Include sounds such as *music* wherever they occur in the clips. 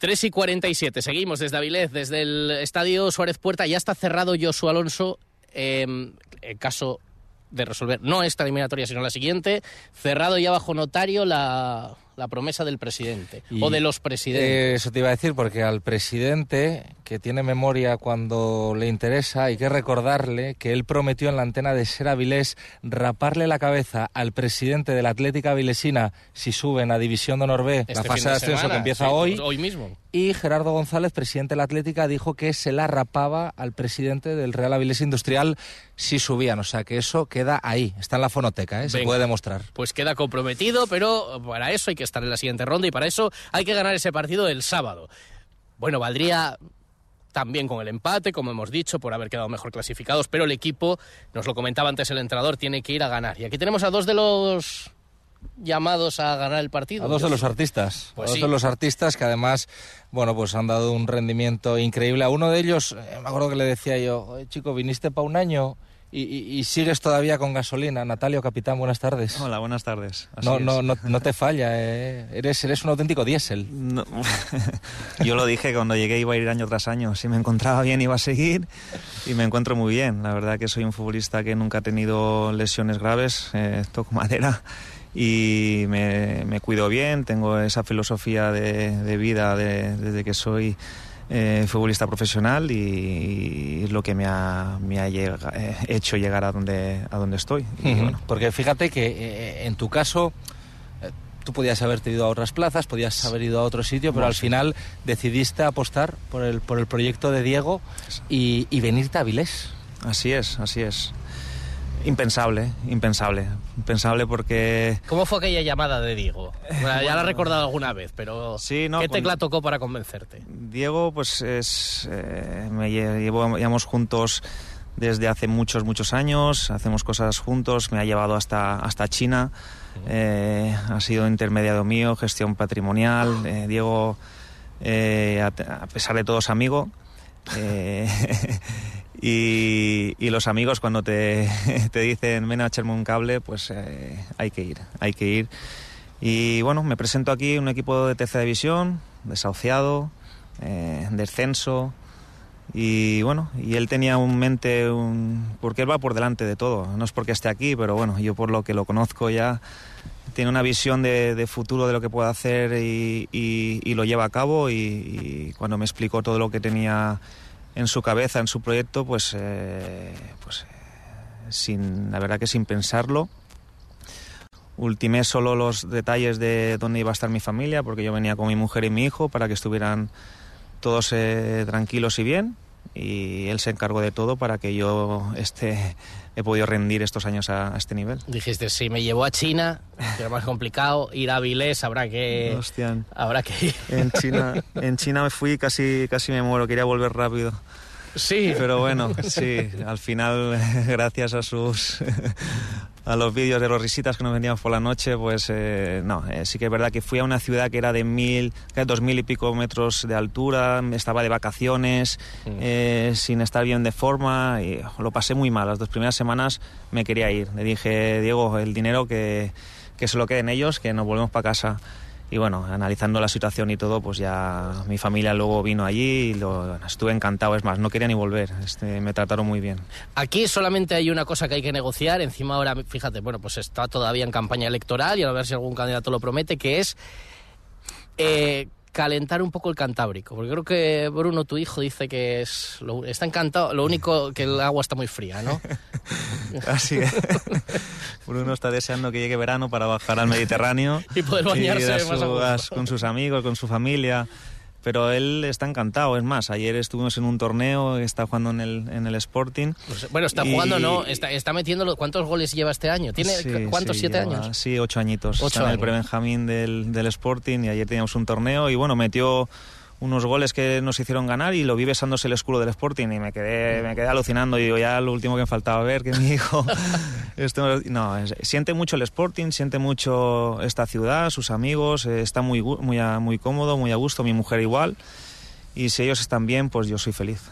3 y 47, seguimos desde Avilés, desde el Estadio Suárez Puerta, ya está cerrado Josu Alonso, eh, en caso de resolver no esta eliminatoria, sino la siguiente, cerrado ya bajo notario la, la promesa del presidente Y, o de los presidentes. Eh, eso te iba a decir, porque al presidente, que tiene memoria cuando le interesa, hay que recordarle que él prometió en la antena de Ser Avilés raparle la cabeza al presidente de la Atlética Avilesina si suben a División de Honor B, Este la fin fase de ascenso semana, que empieza sí, hoy. pues hoy mismo. Y Gerardo González, presidente de la Atlética, dijo que se la rapaba al presidente del Real Avilés Industrial si subían. O sea que eso queda ahí, está en la fonoteca, ¿eh? se puede demostrar. Pues queda comprometido, pero para eso hay que estar en la siguiente ronda y para eso hay que ganar ese partido el sábado. Bueno, valdría también con el empate, como hemos dicho, por haber quedado mejor clasificados, pero el equipo, nos lo comentaba antes el entrenador, tiene que ir a ganar. Y aquí tenemos a dos de los llamados a ganar el partido. A dos de los artistas, Pues a dos sí. de los artistas que además, bueno, pues han dado un rendimiento increíble. A uno de ellos, eh, me acuerdo que le decía yo, "Oye, chico, viniste para un año y, y- y sigues todavía con gasolina. Natalio, capitán, buenas tardes. Hola, buenas tardes. Así No, no, no, no te falla, eh. eres, eres un auténtico diésel. No. *laughs* Yo lo dije cuando llegué iba a ir año tras año. Si me encontraba bien iba a seguir y me encuentro muy bien. La verdad que soy un futbolista que nunca ha tenido lesiones graves, eh, toco madera y me, me cuido bien. Tengo esa filosofía de, de vida de- desde que soy eh, futbolista profesional y, y es lo que me ha, me ha llega- eh, hecho llegar a donde, a donde estoy. Y Ujú. bueno, Porque fíjate que eh, en tu caso eh, tú podías haberte ido a otras plazas, podías haber ido a otro sitio, pero No, al sí. final decidiste apostar por el, por el proyecto de Diego y, y venirte a Avilés. así es, así es. Impensable, impensable. Impensable porque ¿Cómo fue aquella llamada de Diego? Bueno, ya la he recordado alguna vez, pero Sí, no, ¿qué tecla tocó para convencerte? Diego, pues es. eh, me llevo, llevamos juntos desde hace muchos, muchos años. Hacemos cosas juntos. Me ha llevado hasta, hasta China. eh, ha sido intermediario mío, gestión patrimonial. eh, Diego, a, a pesar de todo, es amigo. *laughs* y, y los amigos, cuando te, *laughs* te dicen ven a echarme un cable, pues eh, hay que ir, hay que ir. Y bueno, me presento aquí un equipo de tercera división, desahuciado, eh, descenso. Y bueno, y él tenía un mente, un, porque él va por delante de todo. No es porque esté aquí, pero bueno, yo por lo que lo conozco ya, tiene una visión de, de futuro de lo que puede hacer y, y- y lo lleva a cabo. Y cuando me explicó todo lo que tenía en su cabeza, en su proyecto, pues, eh, pues eh, sin, la verdad que sin pensarlo, ultimé solo los detalles de dónde iba a estar mi familia, porque yo venía con mi mujer y mi hijo para que estuvieran todos eh, tranquilos y bien. Y él se encargó de todo para que yo esté, he podido rendir estos años a, a este nivel. Dijiste, si me llevó a China, que era más complicado, ir a Avilés habrá que, Hostia, habrá que ir. en China, en China me fui casi, casi me muero, quería volver rápido. Sí, Pero bueno, sí, al final, *laughs* gracias a sus a los vídeos de los risitas que nos vendíamos por la noche, pues eh, no, eh, sí que es verdad que fui a una ciudad que era de mil, que dos mil y pico metros de altura, estaba de vacaciones, eh, sin estar bien de forma, y lo pasé muy mal. Las dos primeras semanas me quería ir. Le dije, Diego, el dinero que, que se lo queden ellos, que nos volvemos para casa. Y bueno, analizando la situación y todo, pues ya mi familia luego vino allí y lo, estuve encantado. Es más, no quería ni volver. Este, me trataron muy bien. Aquí solamente hay una cosa que hay que negociar. Encima ahora, fíjate, bueno, pues está todavía en campaña electoral y a ver si algún candidato lo promete, que es eh, calentar un poco el Cantábrico. Porque creo que Bruno, tu hijo, dice que es lo- está encantado. Lo único que el agua está muy fría, ¿no? *laughs* Así que Bruno está deseando que llegue verano para bajar al Mediterráneo *laughs* Y poder bañarse ir a más con sus amigos, con su familia. Pero él está encantado. Es más, ayer estuvimos en un torneo, está jugando en el, en el Sporting. Pues, bueno, está Y- jugando, ¿no? Está, está metiendo. ¿Cuántos goles lleva este año? ¿Tiene Sí, cuántos? sí, ¿Siete lleva- años? Sí, ocho añitos. Ocho Está en el años. prebenjamín del, del Sporting y ayer teníamos un torneo y bueno, metió unos goles que nos hicieron ganar y lo vi besándose el escudo del Sporting y me quedé, me quedé alucinando. Y digo, ya lo último que me faltaba ver, que mi hijo... *laughs* esto, no, es- siente mucho el Sporting, siente mucho esta ciudad, sus amigos, eh, está muy, muy, a- muy cómodo, muy a gusto, mi mujer igual. Y si ellos están bien, pues yo soy feliz.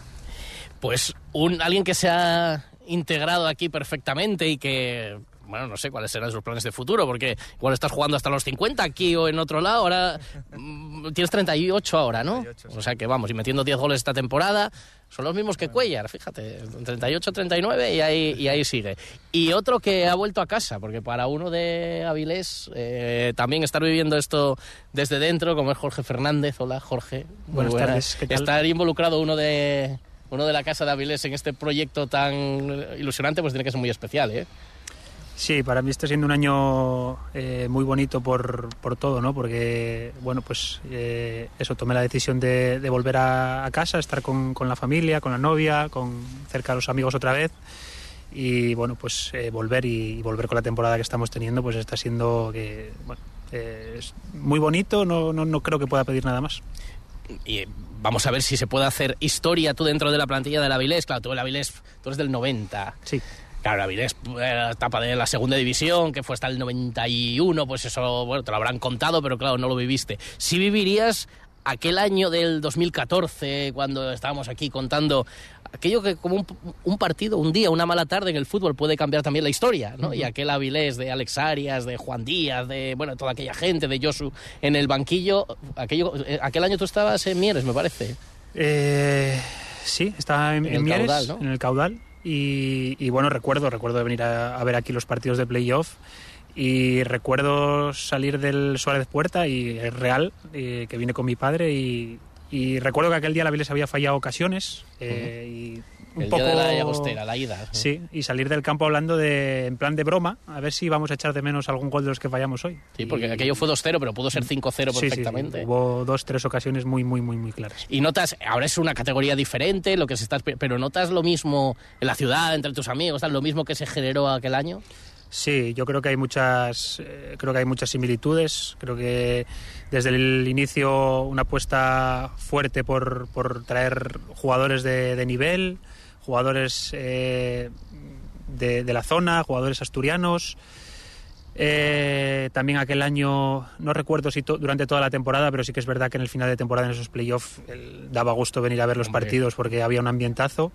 Pues un, alguien que se ha integrado aquí perfectamente y que bueno, no sé cuáles serán sus planes de futuro, porque igual estás jugando hasta los 50 aquí o en otro lado, ahora mm, tienes 38 ahora, ¿no? O sea que vamos, y metiendo 10 goles esta temporada, son los mismos que Cuellar, fíjate, 38, 39 y ahí, y ahí sigue. Y otro que ha vuelto a casa, porque para uno de Avilés eh, también estar viviendo esto desde dentro, como es Jorge Fernández. Hola, Jorge. Buenas tardes. ¿qué tal? Estar involucrado uno de uno de la casa de Avilés en este proyecto tan ilusionante, pues tiene que ser muy especial, ¿eh? Sí, para mí está siendo un año eh, muy bonito por, por, todo, ¿no? Porque, bueno, pues eh, eso, tomé la decisión de, de volver a, a, casa, estar con, con, la familia, con la novia, con cerca de los amigos otra vez. Y, bueno, pues eh, volver y, y, volver con la temporada que estamos teniendo, pues está siendo que, bueno, eh, es muy bonito, no, no, no creo que pueda pedir nada más. Y vamos a ver si se puede hacer historia tú dentro de la plantilla del Avilés. Claro, tú el Avilés, tú eres del 90. Sí. Claro, Avilés, la etapa de la segunda división, que fue hasta el 91, pues eso, bueno, te lo habrán contado, pero claro, no lo viviste. Si vivirías aquel año del 2014, cuando estábamos aquí contando aquello que como un, un, partido, un día, una mala tarde en el fútbol puede cambiar también la historia, ¿no? Uh -huh. Y aquel Avilés de Alex Arias, de Juan Díaz, de, bueno, toda aquella gente, de Josu en el banquillo, aquello, eh, aquel año tú estabas en Mieres, me parece. Eh, sí, estaba en, En en Mieres, caudal, ¿no? en el caudal. Y, y, bueno, recuerdo, recuerdo de venir a, a ver aquí los partidos de playoff y recuerdo salir del Suárez Puerta y es real, eh, que vine con mi padre y, y, recuerdo que aquel día la Viles había fallado ocasiones eh, uh -huh. y un el poco día de la Llagostera, la ida. Sí, y salir del campo hablando de en plan de broma, a ver si vamos a echar de menos algún gol de los que fallamos hoy. Sí, porque y... aquello fue 2-0, pero pudo ser 5-0 perfectamente. Sí, sí, Hubo dos, tres ocasiones muy, muy, muy, muy claras. Y notas, ahora es una categoría diferente, lo que se está, pero notas lo mismo en la ciudad, entre tus amigos, lo mismo que se generó aquel año. Sí, yo creo que hay muchas, eh, creo que hay muchas similitudes. Creo que desde el inicio una apuesta fuerte por, por traer jugadores de, de nivel, jugadores eh, de, de, la zona, jugadores asturianos. Eh, también aquel año, no recuerdo si to, durante toda la temporada, pero sí que es verdad que en el final de temporada en esos playoffs daba gusto venir a ver los Hombre. partidos porque había un ambientazo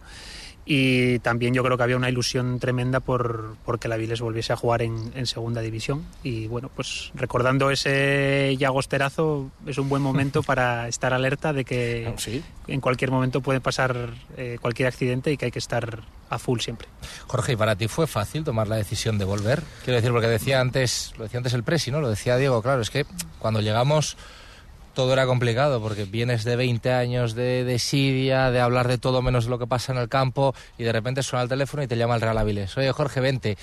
y también yo creo que había una ilusión tremenda por, por que la Viles volviese a jugar en, en, segunda división y bueno, pues recordando ese llagosterazo es un buen momento *laughs* para estar alerta de que oh, ¿Sí? en cualquier momento puede pasar eh, cualquier accidente y que hay que estar a full siempre. Jorge, ¿y para ti fue fácil tomar la decisión de volver? Quiero decir, porque decía antes, lo decía antes el Presi, ¿no? Lo decía Diego, claro, es que cuando llegamos todo era complicado porque vienes de 20 años de desidia, de hablar de todo menos de lo que pasa en el campo y de repente suena el teléfono y te llama el Real Avilés. Oye, Jorge, vente.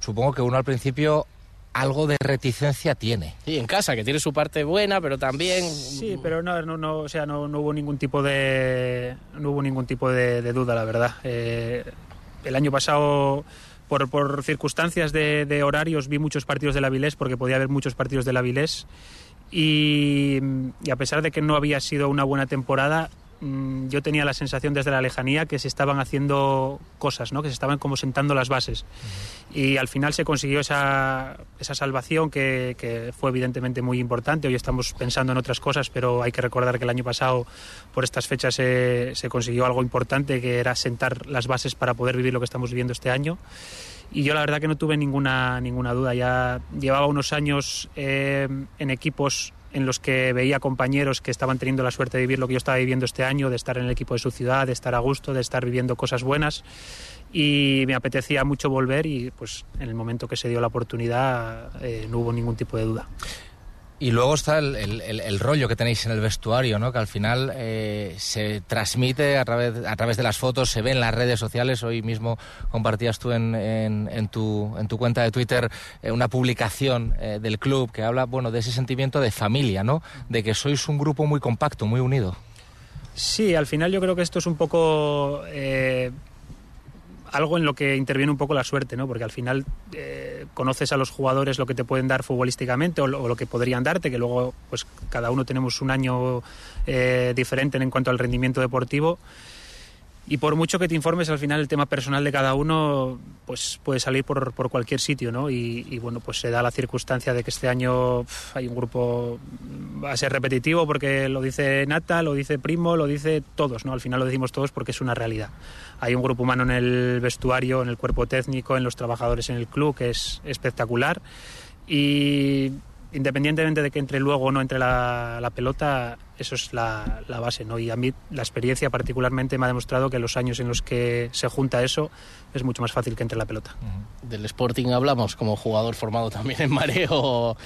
Supongo que uno al principio algo de reticencia tiene. Sí, en casa, que tiene su parte buena, pero también... Sí, pero no, no, no o sea, no, no, hubo ningún tipo de... No hubo ningún tipo de, de duda, la verdad. Eh, el año pasado... Por, por circunstancias de, de, horarios vi muchos partidos del Avilés porque podía haber muchos partidos del Avilés y, y, a pesar de que no había sido una buena temporada, mm, yo tenía la sensación desde la lejanía que se estaban haciendo cosas, ¿no? que se estaban como sentando las bases. Uh -huh. Y al final se consiguió esa, esa salvación que, que, fue evidentemente muy importante. Hoy estamos pensando en otras cosas, pero hay que recordar que el año pasado, por estas fechas, se, se consiguió algo importante, que era sentar las bases para poder vivir lo que estamos viviendo este año y yo la verdad que no tuve ninguna, ninguna duda. Ya llevaba unos años eh, en equipos en los que veía compañeros que estaban teniendo la suerte de vivir lo que yo estaba viviendo este año, de estar en el equipo de su ciudad, de estar a gusto, de estar viviendo cosas buenas y me apetecía mucho volver y pues en el momento que se dio la oportunidad eh, no hubo ningún tipo de duda. Y luego está el, el, rollo que tenéis en el vestuario, ¿no? que al final eh, se transmite a través, a través de las fotos, se ve en las redes sociales. Hoy mismo compartías tú en, en, tu, en tu cuenta de Twitter eh, una publicación eh, del club que habla bueno, de ese sentimiento de familia, ¿no? de que sois un grupo muy compacto, muy unido. Sí, al final yo creo que esto es un poco algo en lo que interviene un poco la suerte, ¿no? Porque al final eh, conoces a los jugadores lo que te pueden dar futbolísticamente o lo, o lo, que podrían darte, que luego pues cada uno tenemos un año eh, diferente en cuanto al rendimiento deportivo. y por mucho que te informes, al final el tema personal de cada uno pues puede salir por, por cualquier sitio, ¿no? Y, y, bueno, pues se da la circunstancia de que este año pf, hay un grupo, va a ser repetitivo porque lo dice Nata, lo dice Primo, lo dice todos, ¿no? Al final lo decimos todos porque es una realidad. Hay un grupo humano en el vestuario, en el cuerpo técnico, en los trabajadores en el club, que es espectacular. Y independientemente de que entre luego o no entre la, pelota, eso es la, base, ¿no? Y a mí la experiencia particularmente me ha demostrado que los años en los que se junta eso es mucho más fácil que entre la pelota. Del Sporting hablamos como jugador formado también en mareo.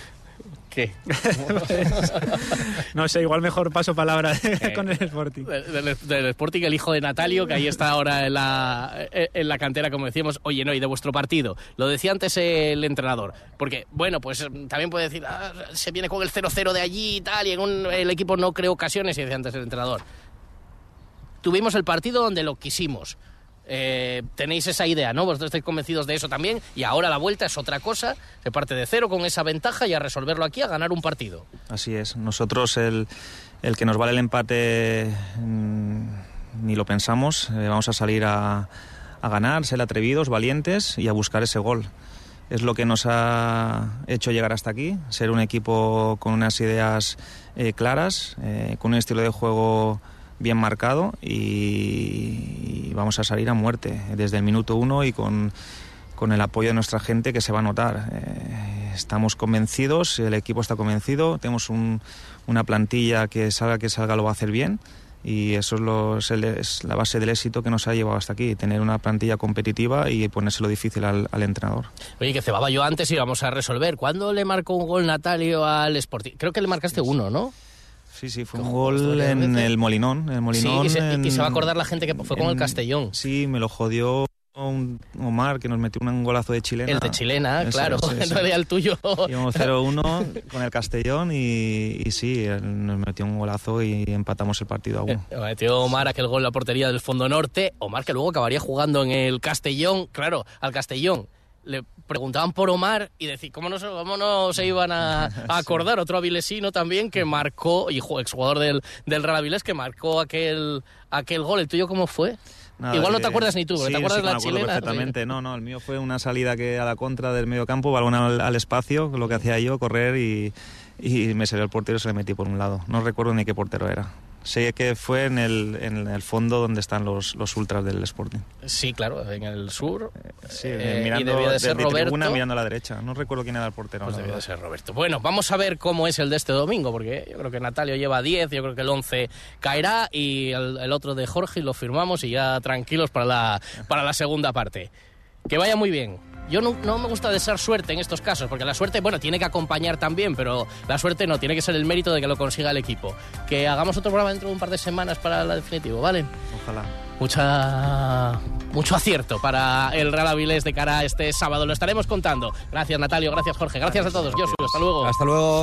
*laughs* No sé, igual mejor paso palabra eh, con el Sporting. Del, del, Sporting, el hijo de Natalio, que ahí está ahora en la, en la cantera, como decíamos. Oye, no, y de vuestro partido. Lo decía antes el entrenador. Porque, bueno, pues también puede decir, ah, se viene con el 0-0 de allí y tal, y en un, el equipo no creó ocasiones, y decía antes el entrenador. Tuvimos el partido donde lo quisimos. Eh, tenéis esa idea, ¿no? Vosotros estáis convencidos de eso también y ahora la vuelta es otra cosa, se parte de cero con esa ventaja y a resolverlo aquí, a ganar un partido. Así es, nosotros el, el que nos vale el empate mmm, ni lo pensamos, eh, vamos a salir a, a ganar, ser atrevidos, valientes y a buscar ese gol. Es lo que nos ha hecho llegar hasta aquí, ser un equipo con unas ideas eh, claras, con un estilo de juego bien marcado y, vamos a salir a muerte desde el minuto uno y con, con el apoyo de nuestra gente que se va a notar. Eh, estamos convencidos, el equipo está convencido, tenemos un, una plantilla que salga que salga lo va a hacer bien y eso es, la base del éxito que nos ha llevado hasta aquí, tener una plantilla competitiva y ponérselo difícil al, al entrenador. Oye, que cebaba yo antes y vamos a resolver. ¿Cuándo le marcó un gol Natalio al Sporting? Creo que le marcaste uno, ¿no? Sí, sí, fue un gol en el Molinón. El Molinón sí, y se, en, y se, va a acordar la gente que fue en, con el Castellón. Sí, me lo jodió un Omar que nos metió un golazo de chilena. El de chilena, eso, claro. Eso. *laughs* En realidad el tuyo. Íbamos *laughs* 0-1 con el Castellón y, y, sí, nos metió un golazo y empatamos el partido a uno. Eh, metió Omar aquel gol en la portería del Fondo Norte. Omar que luego acabaría jugando en el Castellón, claro, al Castellón le preguntaban por Omar y decir cómo no, cómo no se iban a, *laughs* a acordar. sí. Otro avilesino también que marcó, y exjugador del, del Real Avilés, que marcó aquel, aquel gol. ¿El tuyo cómo fue? Nada, Igual no te acuerdas ni tú, sí, ¿te acuerdas sí, de la me chilena? perfectamente, no, no, el mío fue una salida que a la contra del medio campo, balón al, al espacio, lo que hacía yo, correr y, y me salió el portero y se le metí por un lado. No recuerdo ni qué portero era. Sé que fue en el, en el fondo donde están los, los ultras del Sporting. Sí, claro, en el sur. Sí, eh, mirando, y debía de ser de, Roberto. Tribuna, mirando a la derecha. No recuerdo quién era el portero. Pues debía de ser Roberto. Bueno, vamos a ver cómo es el de este domingo, porque yo creo que Natalio lleva 10, yo creo que el 11 caerá y el, el otro de Jorge lo firmamos y ya tranquilos para la, para la segunda parte. Que vaya muy bien. Yo no, no, me gusta desear suerte en estos casos, porque la suerte, bueno, tiene que acompañar también, pero la suerte no, tiene que ser el mérito de que lo consiga el equipo. Que hagamos otro programa dentro de un par de semanas para la definitivo, ¿vale? Ojalá. Mucha, mucho acierto para el Real Avilés de cara a este sábado. Lo estaremos contando. Gracias, Natalio. Gracias, Jorge. Gracias a todos. Josu, hasta luego. Hasta luego.